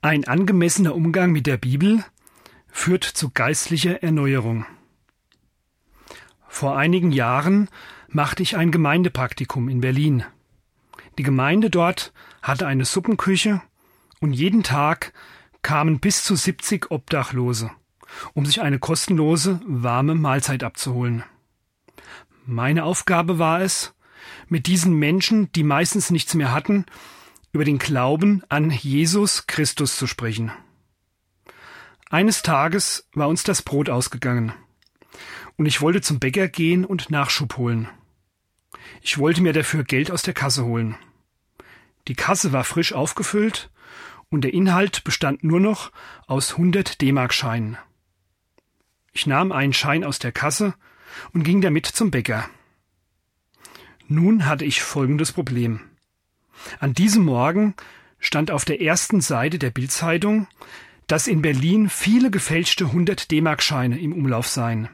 Ein angemessener Umgang mit der Bibel führt zu geistlicher Erneuerung. Vor einigen Jahren machte ich ein Gemeindepraktikum in Berlin. Die Gemeinde dort hatte eine Suppenküche und jeden Tag kamen bis zu 70 Obdachlose, um sich eine kostenlose, warme Mahlzeit abzuholen. Meine Aufgabe war es, mit diesen Menschen, die meistens nichts mehr hatten, über den Glauben an Jesus Christus zu sprechen. Eines Tages war uns das Brot ausgegangen, und ich wollte zum Bäcker gehen und Nachschub holen. Ich wollte mir dafür Geld aus der Kasse holen. Die Kasse war frisch aufgefüllt, und der Inhalt bestand nur noch aus 100 D-Mark-Scheinen. Ich nahm einen Schein aus der Kasse und ging damit zum Bäcker. Nun hatte ich folgendes Problem. An diesem Morgen stand auf der ersten Seite der Bildzeitung, dass in Berlin viele gefälschte 100 D-Mark-Scheine im Umlauf seien.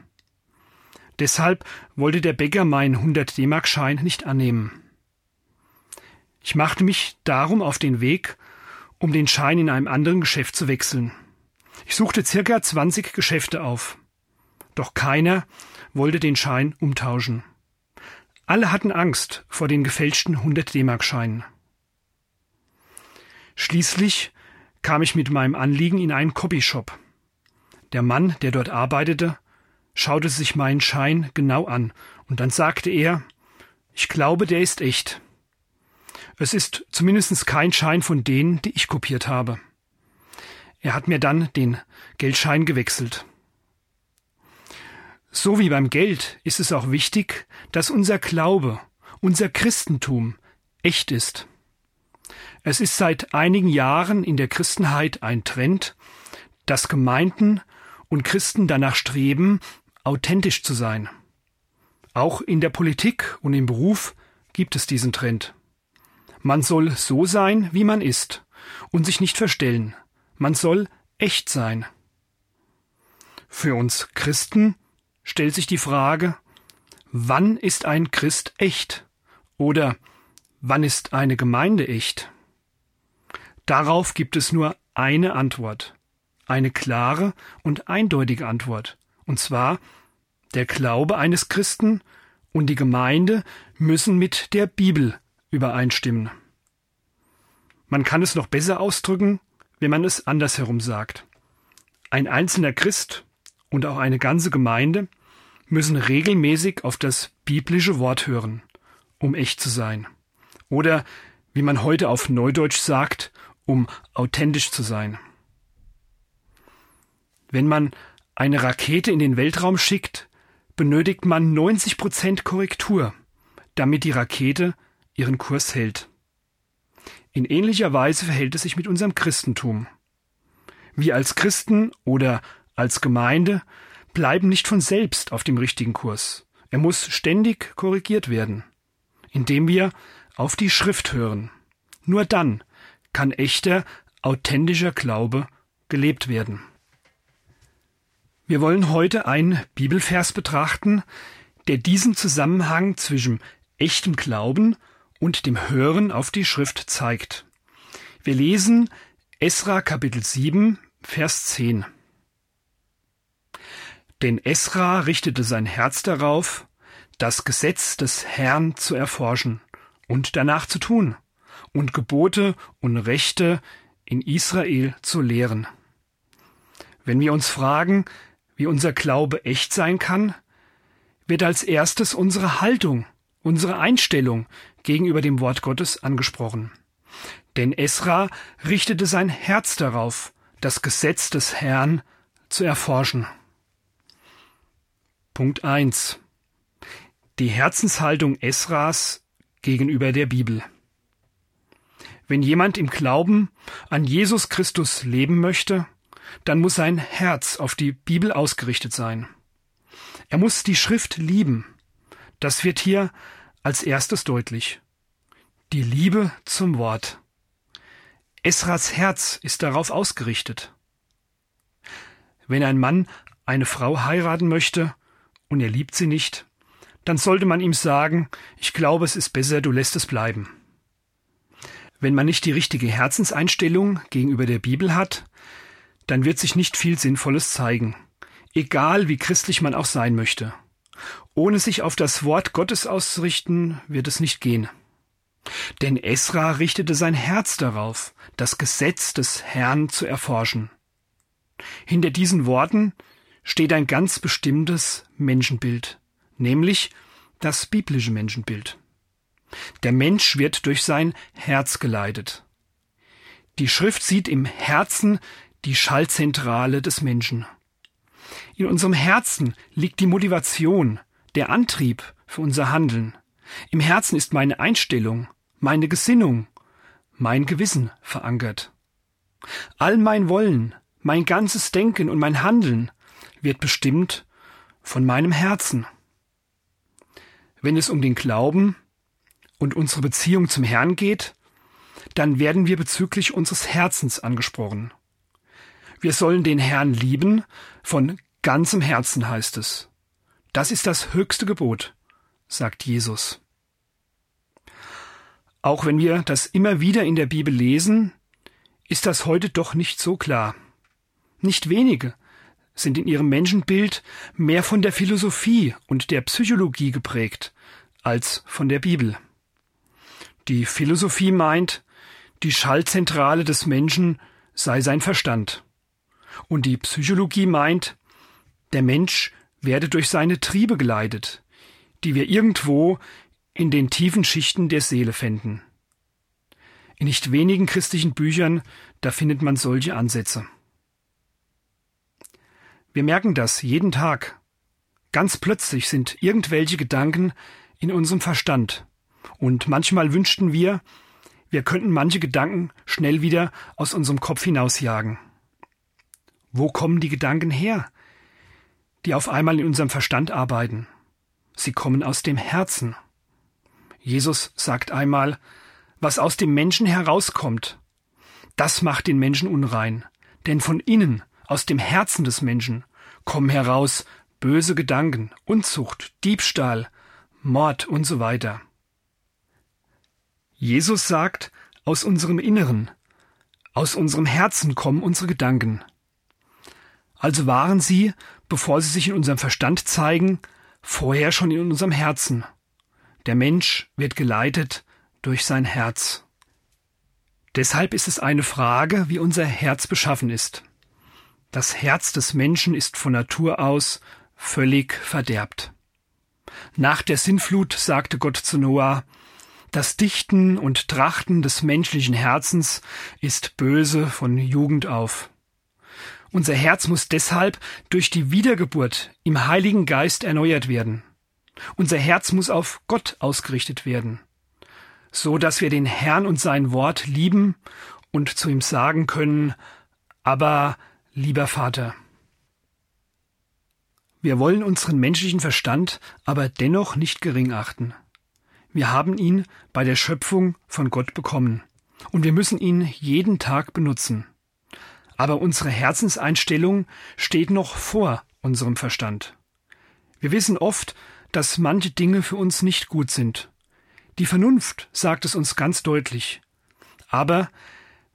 Deshalb wollte der Bäcker meinen 100 D-Mark-Schein nicht annehmen. Ich machte mich darum auf den Weg, um den Schein in einem anderen Geschäft zu wechseln. Ich suchte circa 20 Geschäfte auf. Doch keiner wollte den Schein umtauschen. Alle hatten Angst vor den gefälschten 100 D-Mark-Scheinen. Schließlich kam ich mit meinem Anliegen in einen Copyshop. Der Mann, der dort arbeitete, schaute sich meinen Schein genau an, und dann sagte er, ich glaube, der ist echt. Es ist zumindest kein Schein von denen, die ich kopiert habe. Er hat mir dann den Geldschein gewechselt. So wie beim Geld ist es auch wichtig, dass unser Glaube, unser Christentum echt ist. Es ist seit einigen Jahren in der Christenheit ein Trend, dass Gemeinden und Christen danach streben, authentisch zu sein. Auch in der Politik und im Beruf gibt es diesen Trend. Man soll so sein, wie man ist, und sich nicht verstellen. Man soll echt sein. Für uns Christen stellt sich die Frage, wann ist ein Christ echt? Oder wann ist eine Gemeinde echt? Darauf gibt es nur eine Antwort, eine klare und eindeutige Antwort, und zwar der Glaube eines Christen und die Gemeinde müssen mit der Bibel übereinstimmen. Man kann es noch besser ausdrücken, wenn man es andersherum sagt. Ein einzelner Christ und auch eine ganze Gemeinde müssen regelmäßig auf das biblische Wort hören, um echt zu sein. Oder, wie man heute auf Neudeutsch sagt, um authentisch zu sein. Wenn man eine Rakete in den Weltraum schickt, benötigt man 90 Prozent Korrektur, damit die Rakete ihren Kurs hält. In ähnlicher Weise verhält es sich mit unserem Christentum. Wir als Christen oder als Gemeinde bleiben nicht von selbst auf dem richtigen Kurs. Er muss ständig korrigiert werden, indem wir auf die Schrift hören. Nur dann kann echter, authentischer Glaube gelebt werden. Wir wollen heute einen Bibelvers betrachten, der diesen Zusammenhang zwischen echtem Glauben und dem Hören auf die Schrift zeigt. Wir lesen Esra Kapitel 7, Vers 10. Denn Esra richtete sein Herz darauf, das Gesetz des Herrn zu erforschen und danach zu tun und Gebote und Rechte in Israel zu lehren. Wenn wir uns fragen, wie unser Glaube echt sein kann, wird als erstes unsere Haltung, unsere Einstellung gegenüber dem Wort Gottes angesprochen. Denn Esra richtete sein Herz darauf, das Gesetz des Herrn zu erforschen. Punkt 1. Die Herzenshaltung Esras gegenüber der Bibel. Wenn jemand im Glauben an Jesus Christus leben möchte, dann muss sein Herz auf die Bibel ausgerichtet sein. Er muss die Schrift lieben. Das wird hier als erstes deutlich. Die Liebe zum Wort. Esras Herz ist darauf ausgerichtet. Wenn ein Mann eine Frau heiraten möchte, und er liebt sie nicht, dann sollte man ihm sagen, ich glaube, es ist besser, du lässt es bleiben. Wenn man nicht die richtige Herzenseinstellung gegenüber der Bibel hat, dann wird sich nicht viel Sinnvolles zeigen, egal wie christlich man auch sein möchte. Ohne sich auf das Wort Gottes auszurichten, wird es nicht gehen. Denn Esra richtete sein Herz darauf, das Gesetz des Herrn zu erforschen. Hinter diesen Worten steht ein ganz bestimmtes Menschenbild, nämlich das biblische Menschenbild. Der Mensch wird durch sein Herz geleitet. Die Schrift sieht im Herzen die Schallzentrale des Menschen. In unserem Herzen liegt die Motivation, der Antrieb für unser Handeln. Im Herzen ist meine Einstellung, meine Gesinnung, mein Gewissen verankert. All mein Wollen, mein ganzes Denken und mein Handeln wird bestimmt von meinem Herzen. Wenn es um den Glauben und unsere Beziehung zum Herrn geht, dann werden wir bezüglich unseres Herzens angesprochen. Wir sollen den Herrn lieben, von ganzem Herzen heißt es. Das ist das höchste Gebot, sagt Jesus. Auch wenn wir das immer wieder in der Bibel lesen, ist das heute doch nicht so klar. Nicht wenige sind in ihrem Menschenbild mehr von der Philosophie und der Psychologie geprägt als von der Bibel. Die Philosophie meint, die Schallzentrale des Menschen sei sein Verstand. Und die Psychologie meint, der Mensch werde durch seine Triebe geleitet, die wir irgendwo in den tiefen Schichten der Seele fänden. In nicht wenigen christlichen Büchern, da findet man solche Ansätze. Wir merken das jeden Tag. Ganz plötzlich sind irgendwelche Gedanken in unserem Verstand. Und manchmal wünschten wir, wir könnten manche Gedanken schnell wieder aus unserem Kopf hinausjagen. Wo kommen die Gedanken her, die auf einmal in unserem Verstand arbeiten? Sie kommen aus dem Herzen. Jesus sagt einmal, was aus dem Menschen herauskommt, das macht den Menschen unrein, denn von innen, aus dem Herzen des Menschen, kommen heraus böse Gedanken, Unzucht, Diebstahl, Mord und so weiter. Jesus sagt, aus unserem Inneren, aus unserem Herzen kommen unsere Gedanken. Also waren sie, bevor sie sich in unserem Verstand zeigen, vorher schon in unserem Herzen. Der Mensch wird geleitet durch sein Herz. Deshalb ist es eine Frage, wie unser Herz beschaffen ist. Das Herz des Menschen ist von Natur aus völlig verderbt. Nach der Sinnflut sagte Gott zu Noah, das Dichten und Trachten des menschlichen Herzens ist böse von Jugend auf. Unser Herz muss deshalb durch die Wiedergeburt im Heiligen Geist erneuert werden. Unser Herz muss auf Gott ausgerichtet werden, so dass wir den Herrn und sein Wort lieben und zu ihm sagen können, aber lieber Vater. Wir wollen unseren menschlichen Verstand aber dennoch nicht gering achten. Wir haben ihn bei der Schöpfung von Gott bekommen und wir müssen ihn jeden Tag benutzen. Aber unsere Herzenseinstellung steht noch vor unserem Verstand. Wir wissen oft, dass manche Dinge für uns nicht gut sind. Die Vernunft sagt es uns ganz deutlich. Aber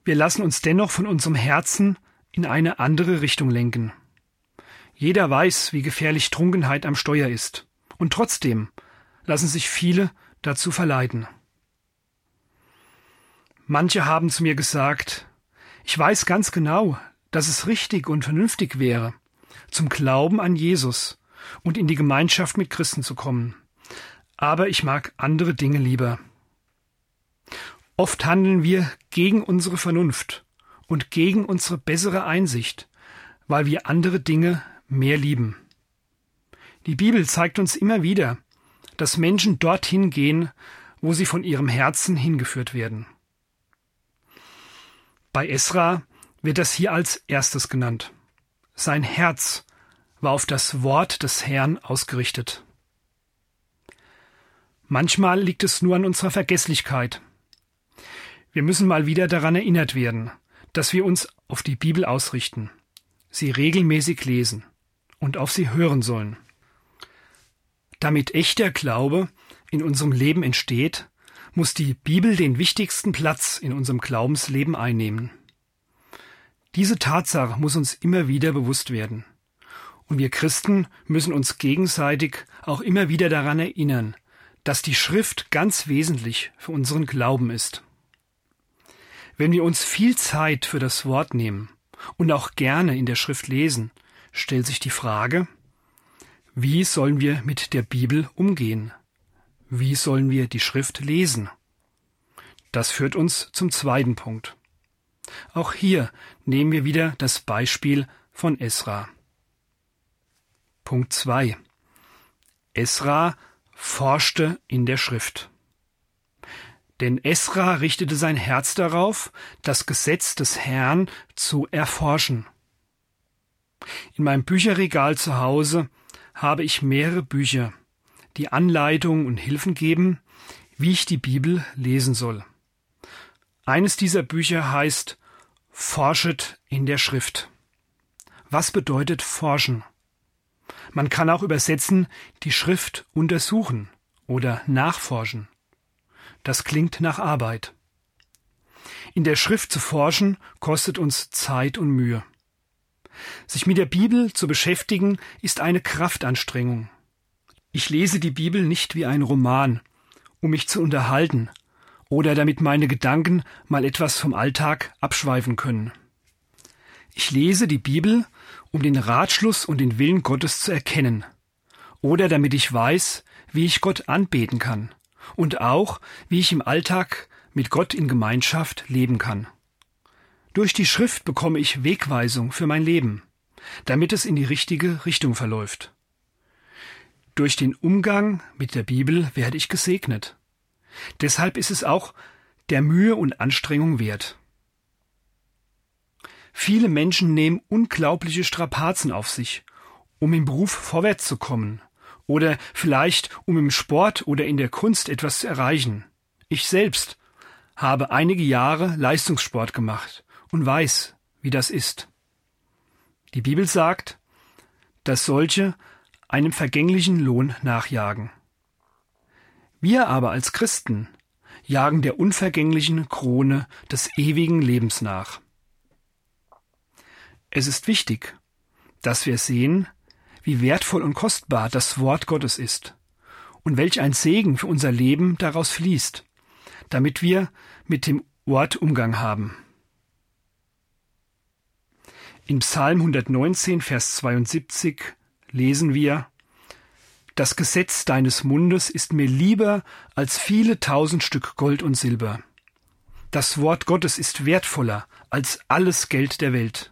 wir lassen uns dennoch von unserem Herzen in eine andere Richtung lenken. Jeder weiß, wie gefährlich Trunkenheit am Steuer ist. Und trotzdem lassen sich viele dazu verleiten. Manche haben zu mir gesagt, ich weiß ganz genau, dass es richtig und vernünftig wäre, zum Glauben an Jesus und in die Gemeinschaft mit Christen zu kommen. Aber ich mag andere Dinge lieber. Oft handeln wir gegen unsere Vernunft und gegen unsere bessere Einsicht, weil wir andere Dinge mehr lieben. Die Bibel zeigt uns immer wieder, dass Menschen dorthin gehen, wo sie von ihrem Herzen hingeführt werden. Bei Esra wird das hier als erstes genannt. Sein Herz war auf das Wort des Herrn ausgerichtet. Manchmal liegt es nur an unserer Vergesslichkeit. Wir müssen mal wieder daran erinnert werden, dass wir uns auf die Bibel ausrichten, sie regelmäßig lesen und auf sie hören sollen. Damit echter Glaube in unserem Leben entsteht, muss die Bibel den wichtigsten Platz in unserem Glaubensleben einnehmen. Diese Tatsache muss uns immer wieder bewusst werden. Und wir Christen müssen uns gegenseitig auch immer wieder daran erinnern, dass die Schrift ganz wesentlich für unseren Glauben ist. Wenn wir uns viel Zeit für das Wort nehmen und auch gerne in der Schrift lesen, stellt sich die Frage, wie sollen wir mit der Bibel umgehen? Wie sollen wir die Schrift lesen? Das führt uns zum zweiten Punkt. Auch hier nehmen wir wieder das Beispiel von Esra. Punkt 2. Esra forschte in der Schrift. Denn Esra richtete sein Herz darauf, das Gesetz des Herrn zu erforschen. In meinem Bücherregal zu Hause habe ich mehrere Bücher, die Anleitungen und Hilfen geben, wie ich die Bibel lesen soll. Eines dieser Bücher heißt Forschet in der Schrift. Was bedeutet forschen? Man kann auch übersetzen die Schrift untersuchen oder nachforschen. Das klingt nach Arbeit. In der Schrift zu forschen kostet uns Zeit und Mühe. Sich mit der Bibel zu beschäftigen ist eine Kraftanstrengung. Ich lese die Bibel nicht wie ein Roman, um mich zu unterhalten oder damit meine Gedanken mal etwas vom Alltag abschweifen können. Ich lese die Bibel, um den Ratschluss und den Willen Gottes zu erkennen, oder damit ich weiß, wie ich Gott anbeten kann und auch, wie ich im Alltag mit Gott in Gemeinschaft leben kann. Durch die Schrift bekomme ich Wegweisung für mein Leben, damit es in die richtige Richtung verläuft. Durch den Umgang mit der Bibel werde ich gesegnet. Deshalb ist es auch der Mühe und Anstrengung wert. Viele Menschen nehmen unglaubliche Strapazen auf sich, um im Beruf vorwärts zu kommen oder vielleicht um im Sport oder in der Kunst etwas zu erreichen. Ich selbst habe einige Jahre Leistungssport gemacht und weiß, wie das ist. Die Bibel sagt, dass solche einem vergänglichen Lohn nachjagen. Wir aber als Christen jagen der unvergänglichen Krone des ewigen Lebens nach. Es ist wichtig, dass wir sehen, wie wertvoll und kostbar das Wort Gottes ist und welch ein Segen für unser Leben daraus fließt, damit wir mit dem Wort Umgang haben. In Psalm 119, Vers 72 lesen wir, Das Gesetz deines Mundes ist mir lieber als viele tausend Stück Gold und Silber. Das Wort Gottes ist wertvoller als alles Geld der Welt.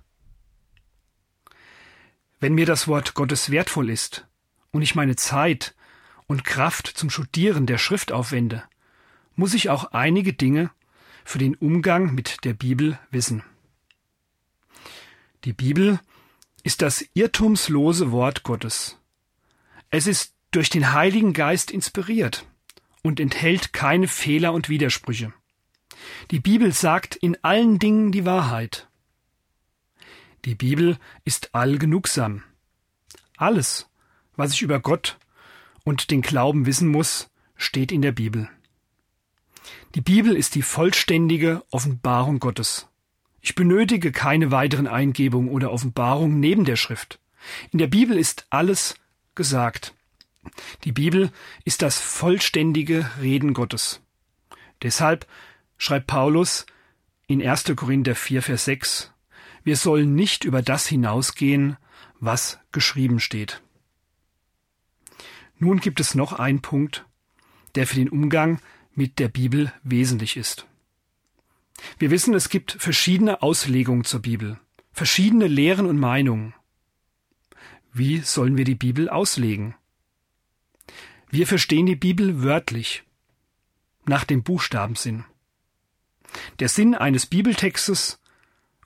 Wenn mir das Wort Gottes wertvoll ist und ich meine Zeit und Kraft zum Studieren der Schrift aufwende, muss ich auch einige Dinge für den Umgang mit der Bibel wissen. Die Bibel ist das irrtumslose Wort Gottes. Es ist durch den Heiligen Geist inspiriert und enthält keine Fehler und Widersprüche. Die Bibel sagt in allen Dingen die Wahrheit. Die Bibel ist allgenugsam. Alles, was ich über Gott und den Glauben wissen muss, steht in der Bibel. Die Bibel ist die vollständige Offenbarung Gottes. Ich benötige keine weiteren Eingebungen oder Offenbarungen neben der Schrift. In der Bibel ist alles gesagt. Die Bibel ist das vollständige Reden Gottes. Deshalb schreibt Paulus in 1. Korinther 4, Vers 6, wir sollen nicht über das hinausgehen, was geschrieben steht. Nun gibt es noch einen Punkt, der für den Umgang mit der Bibel wesentlich ist. Wir wissen, es gibt verschiedene Auslegungen zur Bibel, verschiedene Lehren und Meinungen. Wie sollen wir die Bibel auslegen? Wir verstehen die Bibel wörtlich, nach dem Buchstabensinn. Der Sinn eines Bibeltextes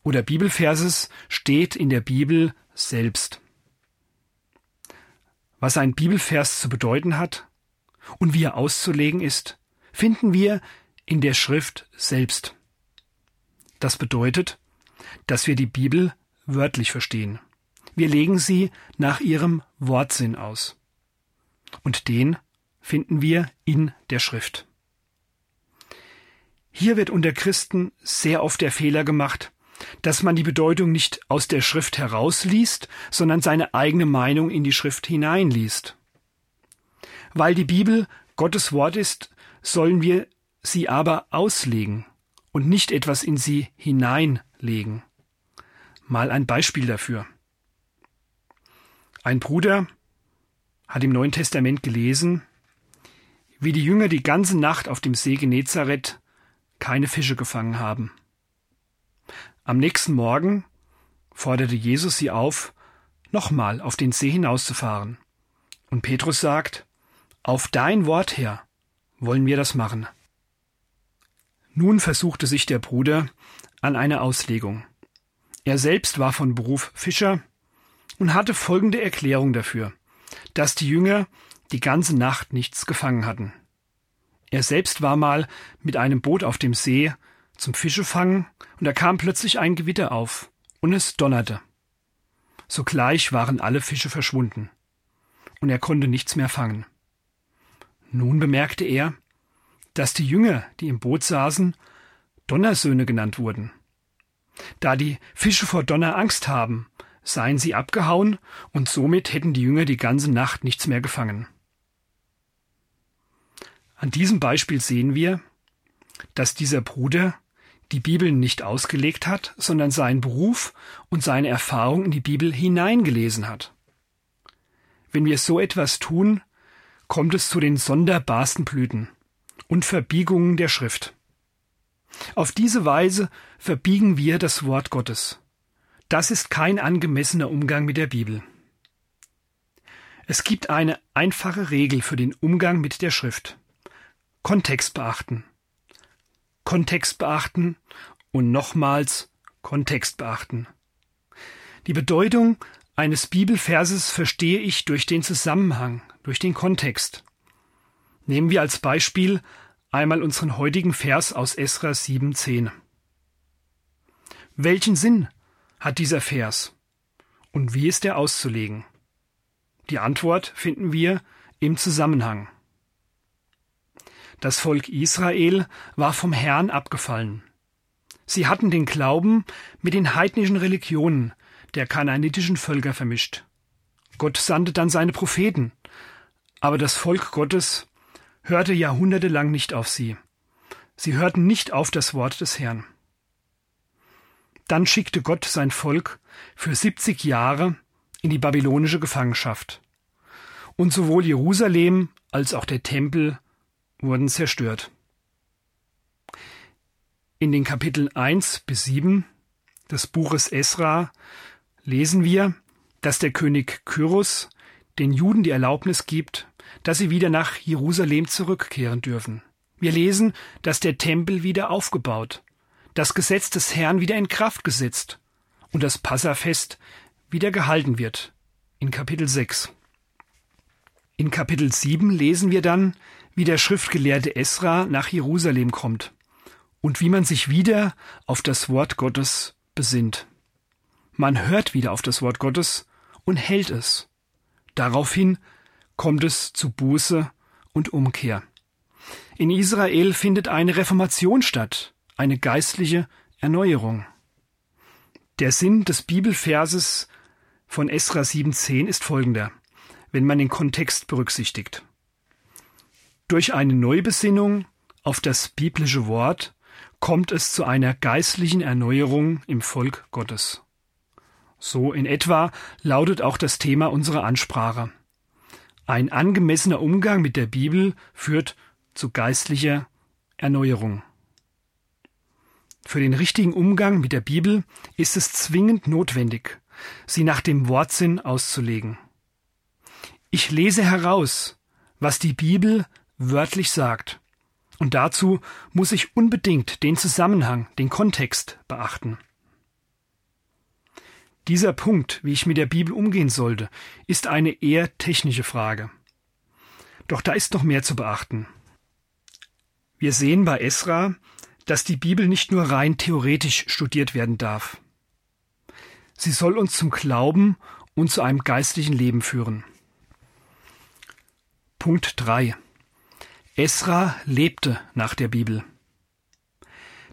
oder Bibelverses steht in der Bibel selbst. Was ein Bibelvers zu bedeuten hat und wie er auszulegen ist, finden wir in der Schrift selbst. Das bedeutet, dass wir die Bibel wörtlich verstehen. Wir legen sie nach ihrem Wortsinn aus. Und den finden wir in der Schrift. Hier wird unter Christen sehr oft der Fehler gemacht, dass man die Bedeutung nicht aus der Schrift herausliest, sondern seine eigene Meinung in die Schrift hineinliest. Weil die Bibel Gottes Wort ist, sollen wir sie aber auslegen und nicht etwas in sie hineinlegen. Mal ein Beispiel dafür. Ein Bruder hat im Neuen Testament gelesen, wie die Jünger die ganze Nacht auf dem See Genezareth keine Fische gefangen haben. Am nächsten Morgen forderte Jesus sie auf, nochmal auf den See hinauszufahren. Und Petrus sagt, auf dein Wort her wollen wir das machen. Nun versuchte sich der Bruder an eine Auslegung. Er selbst war von Beruf Fischer und hatte folgende Erklärung dafür, dass die Jünger die ganze Nacht nichts gefangen hatten. Er selbst war mal mit einem Boot auf dem See zum Fischefangen und da kam plötzlich ein Gewitter auf und es donnerte. Sogleich waren alle Fische verschwunden und er konnte nichts mehr fangen. Nun bemerkte er, dass die Jünger, die im Boot saßen, Donnersöhne genannt wurden. Da die Fische vor Donner Angst haben, seien sie abgehauen und somit hätten die Jünger die ganze Nacht nichts mehr gefangen. An diesem Beispiel sehen wir, dass dieser Bruder die Bibel nicht ausgelegt hat, sondern seinen Beruf und seine Erfahrung in die Bibel hineingelesen hat. Wenn wir so etwas tun, kommt es zu den sonderbarsten Blüten und Verbiegungen der Schrift. Auf diese Weise verbiegen wir das Wort Gottes. Das ist kein angemessener Umgang mit der Bibel. Es gibt eine einfache Regel für den Umgang mit der Schrift. Kontext beachten. Kontext beachten und nochmals Kontext beachten. Die Bedeutung eines Bibelverses verstehe ich durch den Zusammenhang, durch den Kontext. Nehmen wir als Beispiel einmal unseren heutigen Vers aus Esra 7,10. Welchen Sinn hat dieser Vers und wie ist er auszulegen? Die Antwort finden wir im Zusammenhang. Das Volk Israel war vom Herrn abgefallen. Sie hatten den Glauben mit den heidnischen Religionen der kanaanitischen Völker vermischt. Gott sandte dann seine Propheten, aber das Volk Gottes hörte jahrhundertelang nicht auf sie. Sie hörten nicht auf das Wort des Herrn. Dann schickte Gott sein Volk für 70 Jahre in die babylonische Gefangenschaft. Und sowohl Jerusalem als auch der Tempel wurden zerstört. In den Kapiteln 1 bis 7 des Buches Esra lesen wir, dass der König Kyros den Juden die Erlaubnis gibt, dass sie wieder nach Jerusalem zurückkehren dürfen. Wir lesen, dass der Tempel wieder aufgebaut, das Gesetz des Herrn wieder in Kraft gesetzt und das Passafest wieder gehalten wird. In Kapitel 6. In Kapitel 7 lesen wir dann, wie der Schriftgelehrte Esra nach Jerusalem kommt und wie man sich wieder auf das Wort Gottes besinnt. Man hört wieder auf das Wort Gottes und hält es. Daraufhin kommt es zu Buße und Umkehr. In Israel findet eine Reformation statt, eine geistliche Erneuerung. Der Sinn des Bibelverses von Esra 7.10 ist folgender, wenn man den Kontext berücksichtigt. Durch eine Neubesinnung auf das biblische Wort kommt es zu einer geistlichen Erneuerung im Volk Gottes. So in etwa lautet auch das Thema unserer Ansprache. Ein angemessener Umgang mit der Bibel führt zu geistlicher Erneuerung. Für den richtigen Umgang mit der Bibel ist es zwingend notwendig, sie nach dem Wortsinn auszulegen. Ich lese heraus, was die Bibel wörtlich sagt. Und dazu muss ich unbedingt den Zusammenhang, den Kontext beachten. Dieser Punkt, wie ich mit der Bibel umgehen sollte, ist eine eher technische Frage. Doch da ist noch mehr zu beachten. Wir sehen bei Esra, dass die Bibel nicht nur rein theoretisch studiert werden darf. Sie soll uns zum Glauben und zu einem geistlichen Leben führen. Punkt 3. Esra lebte nach der Bibel.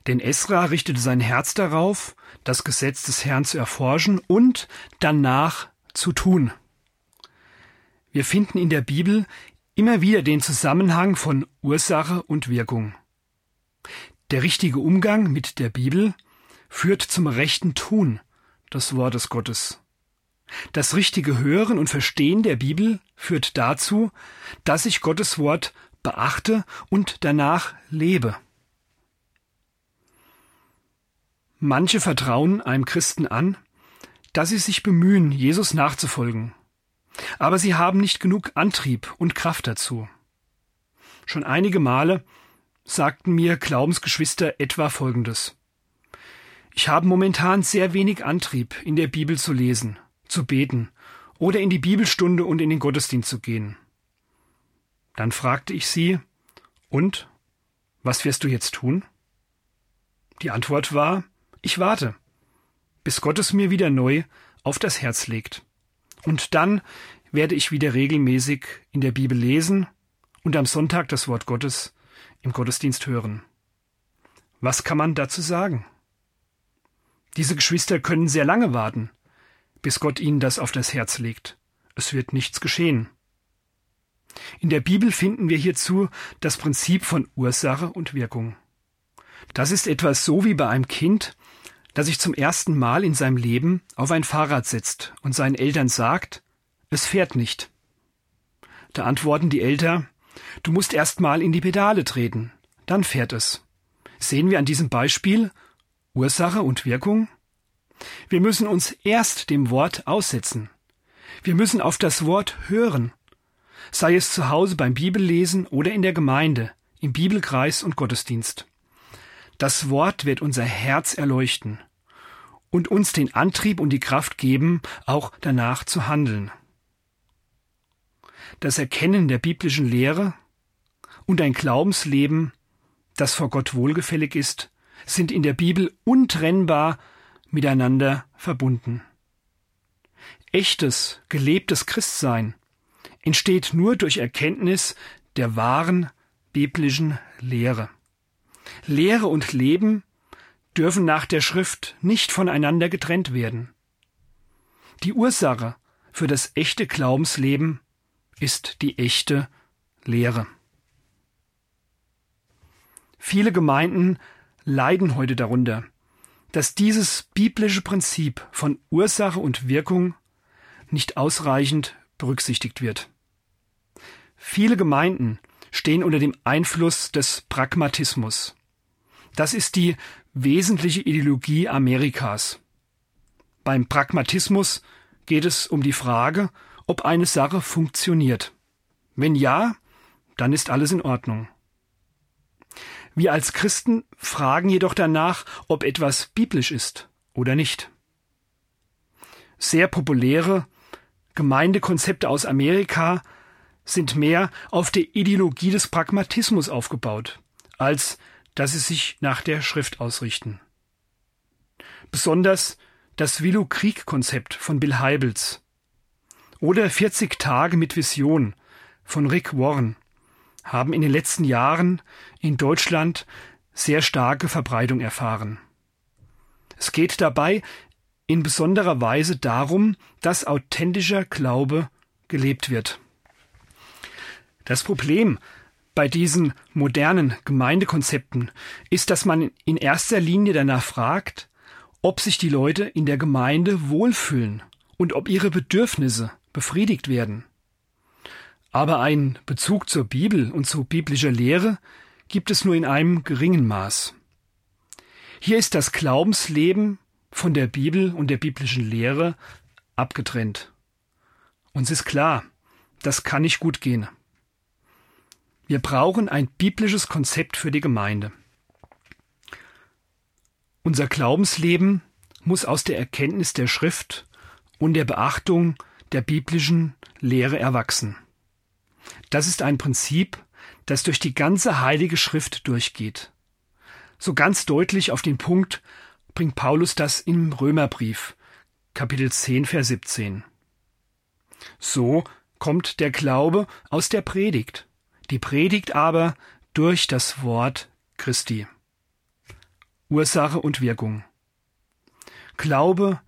Denn Esra richtete sein Herz darauf, das Gesetz des Herrn zu erforschen und danach zu tun. Wir finden in der Bibel immer wieder den Zusammenhang von Ursache und Wirkung. Der richtige Umgang mit der Bibel führt zum rechten Tun des Wortes Gottes. Das richtige Hören und Verstehen der Bibel führt dazu, dass ich Gottes Wort beachte und danach lebe. Manche vertrauen einem Christen an, dass sie sich bemühen, Jesus nachzufolgen. Aber sie haben nicht genug Antrieb und Kraft dazu. Schon einige Male sagten mir Glaubensgeschwister etwa Folgendes. Ich habe momentan sehr wenig Antrieb, in der Bibel zu lesen, zu beten oder in die Bibelstunde und in den Gottesdienst zu gehen. Dann fragte ich sie, und? Was wirst du jetzt tun? Die Antwort war, ich warte, bis Gott es mir wieder neu auf das Herz legt. Und dann werde ich wieder regelmäßig in der Bibel lesen und am Sonntag das Wort Gottes im Gottesdienst hören. Was kann man dazu sagen? Diese Geschwister können sehr lange warten, bis Gott ihnen das auf das Herz legt. Es wird nichts geschehen. In der Bibel finden wir hierzu das Prinzip von Ursache und Wirkung. Das ist etwas so wie bei einem Kind, das sich zum ersten Mal in seinem Leben auf ein Fahrrad setzt und seinen Eltern sagt, es fährt nicht. Da antworten die Eltern, du musst erst mal in die Pedale treten, dann fährt es. Sehen wir an diesem Beispiel Ursache und Wirkung? Wir müssen uns erst dem Wort aussetzen. Wir müssen auf das Wort hören, sei es zu Hause beim Bibellesen oder in der Gemeinde, im Bibelkreis und Gottesdienst. Das Wort wird unser Herz erleuchten und uns den Antrieb und die Kraft geben, auch danach zu handeln. Das Erkennen der biblischen Lehre und ein Glaubensleben, das vor Gott wohlgefällig ist, sind in der Bibel untrennbar miteinander verbunden. Echtes, gelebtes Christsein entsteht nur durch Erkenntnis der wahren biblischen Lehre. Lehre und Leben dürfen nach der Schrift nicht voneinander getrennt werden. Die Ursache für das echte Glaubensleben ist die echte Lehre. Viele Gemeinden leiden heute darunter, dass dieses biblische Prinzip von Ursache und Wirkung nicht ausreichend berücksichtigt wird. Viele Gemeinden stehen unter dem Einfluss des Pragmatismus. Das ist die wesentliche Ideologie Amerikas. Beim Pragmatismus geht es um die Frage, ob eine Sache funktioniert. Wenn ja, dann ist alles in Ordnung. Wir als Christen fragen jedoch danach, ob etwas biblisch ist oder nicht. Sehr populäre Gemeindekonzepte aus Amerika sind mehr auf der Ideologie des Pragmatismus aufgebaut, als dass sie sich nach der Schrift ausrichten. Besonders das Willow-Krieg-Konzept von Bill Heibels oder 40 Tage mit Vision von Rick Warren haben in den letzten Jahren in Deutschland sehr starke Verbreitung erfahren. Es geht dabei in besonderer Weise darum, dass authentischer Glaube gelebt wird. Das Problem bei diesen modernen Gemeindekonzepten ist, dass man in erster Linie danach fragt, ob sich die Leute in der Gemeinde wohlfühlen und ob ihre Bedürfnisse befriedigt werden. Aber einen Bezug zur Bibel und zu biblischer Lehre gibt es nur in einem geringen Maß. Hier ist das Glaubensleben von der Bibel und der biblischen Lehre abgetrennt. Uns ist klar, das kann nicht gut gehen. Wir brauchen ein biblisches Konzept für die Gemeinde. Unser Glaubensleben muss aus der Erkenntnis der Schrift und der Beachtung der biblischen Lehre erwachsen. Das ist ein Prinzip, das durch die ganze heilige Schrift durchgeht. So ganz deutlich auf den Punkt bringt Paulus das im Römerbrief, Kapitel 10, Vers 17. So kommt der Glaube aus der Predigt, die Predigt aber durch das Wort Christi. Ursache und Wirkung. Glaube,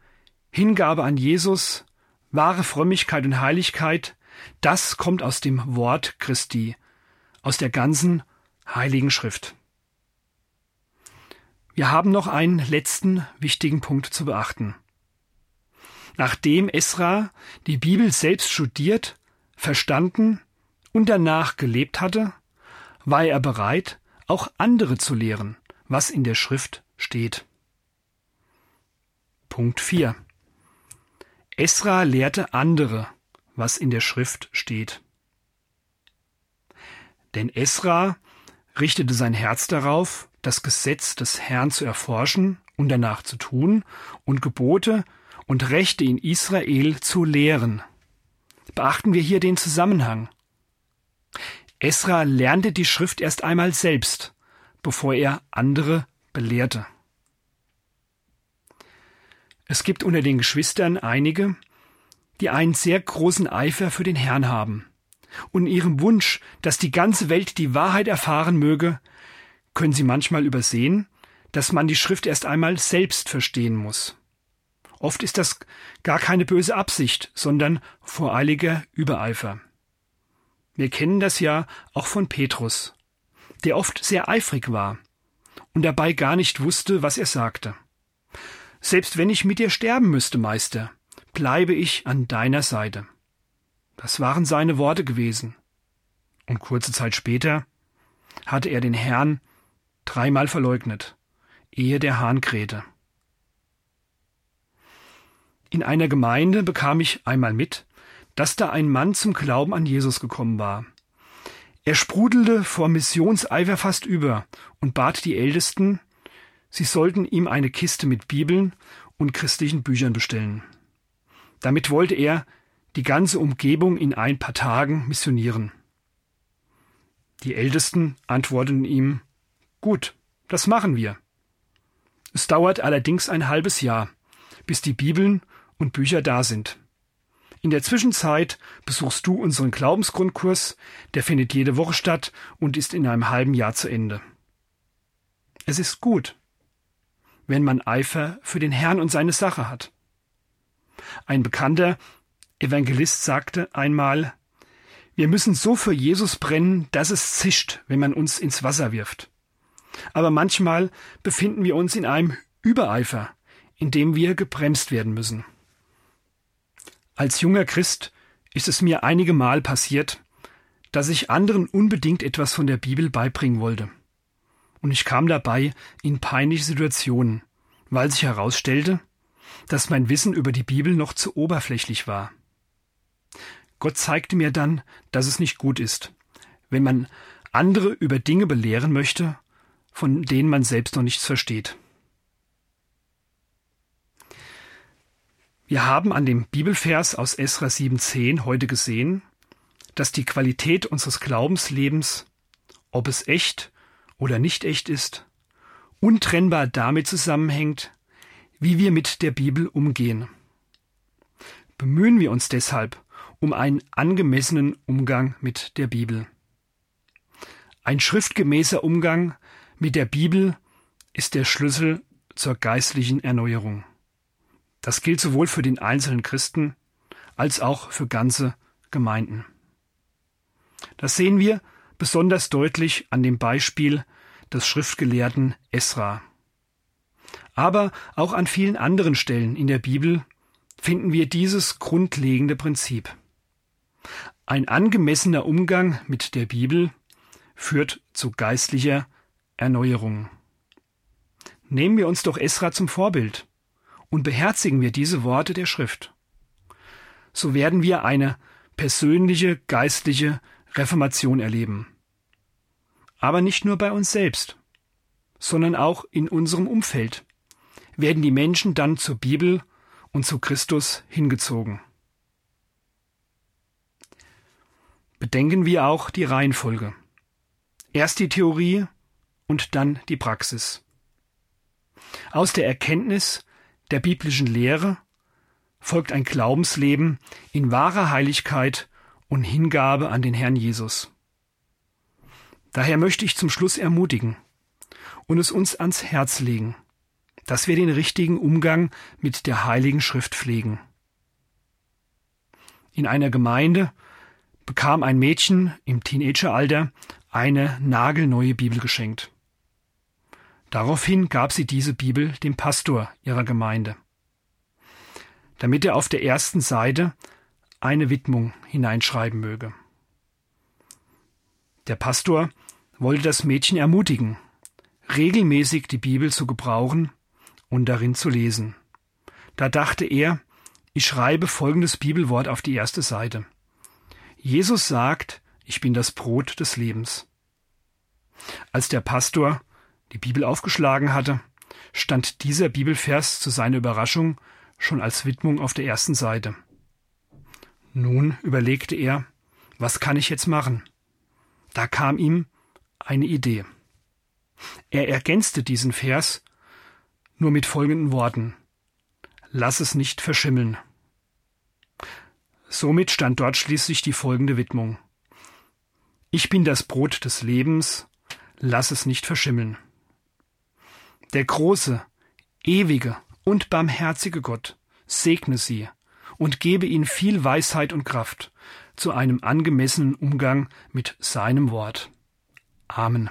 Hingabe an Jesus, wahre Frömmigkeit und Heiligkeit, das kommt aus dem Wort Christi, aus der ganzen heiligen Schrift. Wir haben noch einen letzten wichtigen Punkt zu beachten. Nachdem Esra die Bibel selbst studiert, verstanden und danach gelebt hatte, war er bereit, auch andere zu lehren, was in der Schrift steht. Punkt 4. Esra lehrte andere, was in der Schrift steht. Denn Esra richtete sein Herz darauf, das Gesetz des Herrn zu erforschen und danach zu tun und Gebote und Rechte in Israel zu lehren. Beachten wir hier den Zusammenhang. Esra lernte die Schrift erst einmal selbst, bevor er andere belehrte. Es gibt unter den Geschwistern einige, die einen sehr großen Eifer für den Herrn haben. Und ihrem Wunsch, dass die ganze Welt die Wahrheit erfahren möge, können sie manchmal übersehen, dass man die Schrift erst einmal selbst verstehen muss. Oft ist das gar keine böse Absicht, sondern voreiliger Übereifer. Wir kennen das ja auch von Petrus, der oft sehr eifrig war und dabei gar nicht wusste, was er sagte. Selbst wenn ich mit dir sterben müsste, Meister, bleibe ich an deiner Seite. Das waren seine Worte gewesen. Und kurze Zeit später hatte er den Herrn dreimal verleugnet, ehe der Hahn krähte. In einer Gemeinde bekam ich einmal mit, dass da ein Mann zum Glauben an Jesus gekommen war. Er sprudelte vor Missionseifer fast über und bat die Ältesten, sie sollten ihm eine Kiste mit Bibeln und christlichen Büchern bestellen. Damit wollte er die ganze Umgebung in ein paar Tagen missionieren. Die Ältesten antworteten ihm Gut, das machen wir. Es dauert allerdings ein halbes Jahr, bis die Bibeln und Bücher da sind. In der Zwischenzeit besuchst du unseren Glaubensgrundkurs, der findet jede Woche statt und ist in einem halben Jahr zu Ende. Es ist gut, wenn man Eifer für den Herrn und seine Sache hat. Ein bekannter Evangelist sagte einmal, wir müssen so für Jesus brennen, dass es zischt, wenn man uns ins Wasser wirft. Aber manchmal befinden wir uns in einem Übereifer, in dem wir gebremst werden müssen. Als junger Christ ist es mir einige Mal passiert, dass ich anderen unbedingt etwas von der Bibel beibringen wollte. Und ich kam dabei in peinliche Situationen, weil sich herausstellte, dass mein Wissen über die Bibel noch zu oberflächlich war. Gott zeigte mir dann, dass es nicht gut ist, wenn man andere über Dinge belehren möchte, von denen man selbst noch nichts versteht. Wir haben an dem Bibelvers aus Esra 7.10 heute gesehen, dass die Qualität unseres Glaubenslebens, ob es echt oder nicht echt ist, untrennbar damit zusammenhängt, wie wir mit der Bibel umgehen. Bemühen wir uns deshalb um einen angemessenen Umgang mit der Bibel. Ein schriftgemäßer Umgang mit der Bibel ist der Schlüssel zur geistlichen Erneuerung. Das gilt sowohl für den einzelnen Christen als auch für ganze Gemeinden. Das sehen wir besonders deutlich an dem Beispiel des Schriftgelehrten Esra. Aber auch an vielen anderen Stellen in der Bibel finden wir dieses grundlegende Prinzip. Ein angemessener Umgang mit der Bibel führt zu geistlicher Erneuerung. Nehmen wir uns doch Esra zum Vorbild und beherzigen wir diese Worte der Schrift. So werden wir eine persönliche geistliche Reformation erleben. Aber nicht nur bei uns selbst, sondern auch in unserem Umfeld werden die Menschen dann zur Bibel und zu Christus hingezogen. Bedenken wir auch die Reihenfolge. Erst die Theorie und dann die Praxis. Aus der Erkenntnis der biblischen Lehre folgt ein Glaubensleben in wahrer Heiligkeit und Hingabe an den Herrn Jesus. Daher möchte ich zum Schluss ermutigen, und es uns ans Herz legen, dass wir den richtigen Umgang mit der Heiligen Schrift pflegen. In einer Gemeinde bekam ein Mädchen im Teenageralter eine nagelneue Bibel geschenkt. Daraufhin gab sie diese Bibel dem Pastor ihrer Gemeinde, damit er auf der ersten Seite eine Widmung hineinschreiben möge. Der Pastor wollte das Mädchen ermutigen, regelmäßig die Bibel zu gebrauchen und darin zu lesen. Da dachte er, ich schreibe folgendes Bibelwort auf die erste Seite. Jesus sagt, ich bin das Brot des Lebens. Als der Pastor die Bibel aufgeschlagen hatte, stand dieser Bibelvers zu seiner Überraschung schon als Widmung auf der ersten Seite. Nun überlegte er, was kann ich jetzt machen? Da kam ihm eine Idee. Er ergänzte diesen Vers nur mit folgenden Worten Lass es nicht verschimmeln. Somit stand dort schließlich die folgende Widmung Ich bin das Brot des Lebens, lass es nicht verschimmeln. Der große, ewige und barmherzige Gott segne sie und gebe ihnen viel Weisheit und Kraft zu einem angemessenen Umgang mit seinem Wort. Amen.